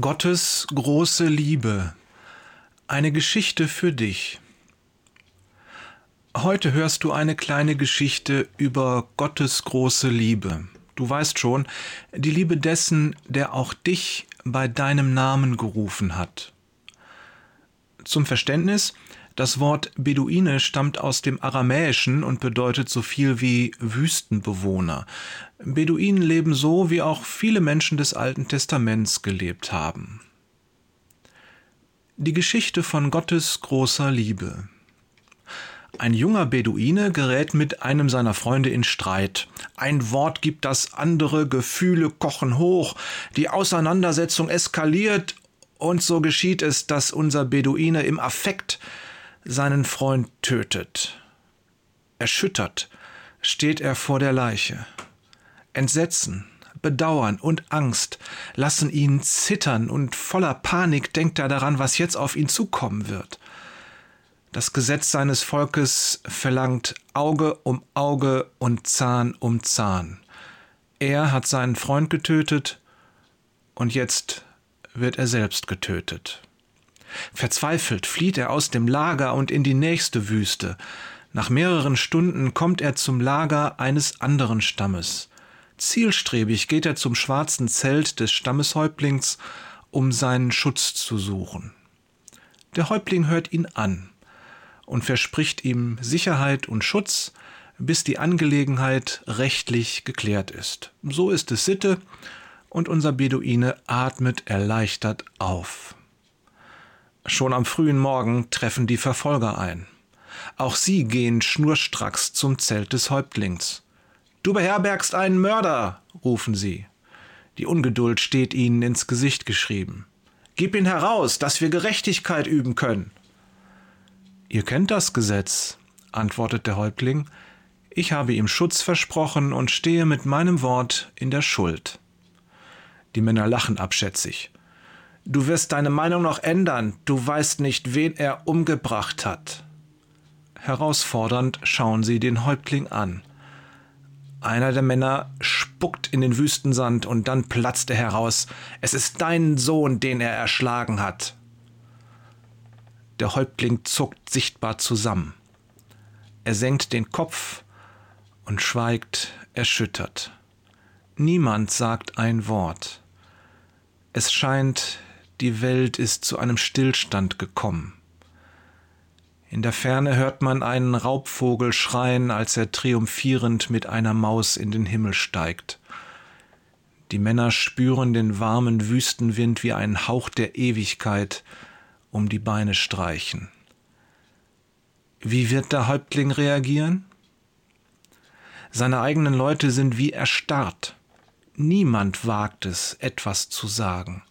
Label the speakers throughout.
Speaker 1: Gottes große Liebe. Eine Geschichte für dich. Heute hörst du eine kleine Geschichte über Gottes große Liebe. Du weißt schon, die Liebe dessen, der auch dich bei deinem Namen gerufen hat. Zum Verständnis, das Wort Beduine stammt aus dem Aramäischen und bedeutet so viel wie Wüstenbewohner. Beduinen leben so, wie auch viele Menschen des Alten Testaments gelebt haben. Die Geschichte von Gottes großer Liebe. Ein junger Beduine gerät mit einem seiner Freunde in Streit. Ein Wort gibt das andere, Gefühle kochen hoch, die Auseinandersetzung eskaliert, und so geschieht es, dass unser Beduine im Affekt seinen Freund tötet. Erschüttert steht er vor der Leiche. Entsetzen, Bedauern und Angst lassen ihn zittern und voller Panik denkt er daran, was jetzt auf ihn zukommen wird. Das Gesetz seines Volkes verlangt Auge um Auge und Zahn um Zahn. Er hat seinen Freund getötet und jetzt wird er selbst getötet. Verzweifelt flieht er aus dem Lager und in die nächste Wüste. Nach mehreren Stunden kommt er zum Lager eines anderen Stammes. Zielstrebig geht er zum schwarzen Zelt des Stammeshäuptlings, um seinen Schutz zu suchen. Der Häuptling hört ihn an und verspricht ihm Sicherheit und Schutz, bis die Angelegenheit rechtlich geklärt ist. So ist es Sitte, und unser Beduine atmet erleichtert auf. Schon am frühen Morgen treffen die Verfolger ein. Auch sie gehen schnurstracks zum Zelt des Häuptlings. Du beherbergst einen Mörder, rufen sie. Die Ungeduld steht ihnen ins Gesicht geschrieben. Gib ihn heraus, dass wir Gerechtigkeit üben können. Ihr kennt das Gesetz, antwortet der Häuptling. Ich habe ihm Schutz versprochen und stehe mit meinem Wort in der Schuld. Die Männer lachen abschätzig. Du wirst deine Meinung noch ändern, du weißt nicht, wen er umgebracht hat. Herausfordernd schauen sie den Häuptling an. Einer der Männer spuckt in den Wüstensand und dann platzt er heraus. Es ist dein Sohn, den er erschlagen hat. Der Häuptling zuckt sichtbar zusammen. Er senkt den Kopf und schweigt erschüttert. Niemand sagt ein Wort. Es scheint, die Welt ist zu einem Stillstand gekommen. In der Ferne hört man einen Raubvogel schreien, als er triumphierend mit einer Maus in den Himmel steigt. Die Männer spüren den warmen Wüstenwind wie einen Hauch der Ewigkeit um die Beine streichen. Wie wird der Häuptling reagieren? Seine eigenen Leute sind wie erstarrt. Niemand wagt es, etwas zu sagen.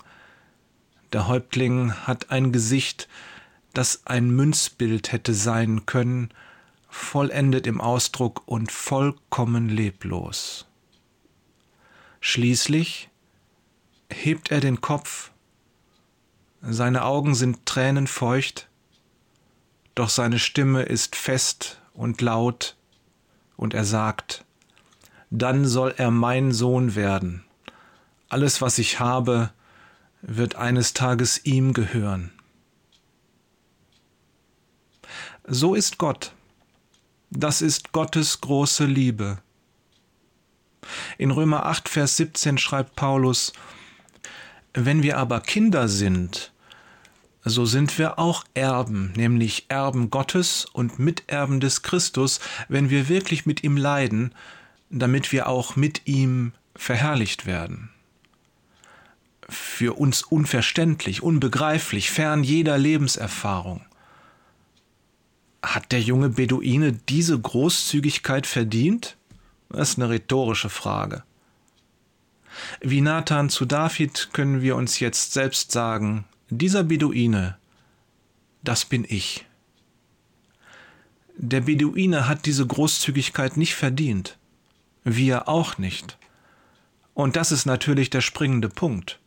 Speaker 1: Der Häuptling hat ein Gesicht, das ein Münzbild hätte sein können, vollendet im Ausdruck und vollkommen leblos. Schließlich hebt er den Kopf, seine Augen sind tränenfeucht, doch seine Stimme ist fest und laut, und er sagt, dann soll er mein Sohn werden. Alles, was ich habe, wird eines Tages ihm gehören. So ist Gott. Das ist Gottes große Liebe. In Römer 8, Vers 17 schreibt Paulus, Wenn wir aber Kinder sind, so sind wir auch Erben, nämlich Erben Gottes und Miterben des Christus, wenn wir wirklich mit ihm leiden, damit wir auch mit ihm verherrlicht werden für uns unverständlich, unbegreiflich, fern jeder Lebenserfahrung. Hat der junge Beduine diese Großzügigkeit verdient? Das ist eine rhetorische Frage. Wie Nathan zu David können wir uns jetzt selbst sagen, dieser Beduine, das bin ich. Der Beduine hat diese Großzügigkeit nicht verdient, wir auch nicht. Und das ist natürlich der springende Punkt.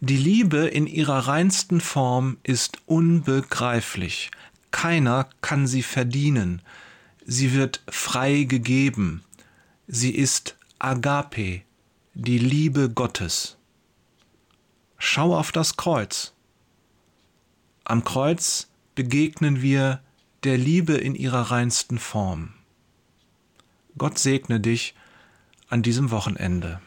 Speaker 1: Die Liebe in ihrer reinsten Form ist unbegreiflich. Keiner kann sie verdienen. Sie wird frei gegeben. Sie ist Agape, die Liebe Gottes. Schau auf das Kreuz. Am Kreuz begegnen wir der Liebe in ihrer reinsten Form. Gott segne dich an diesem Wochenende.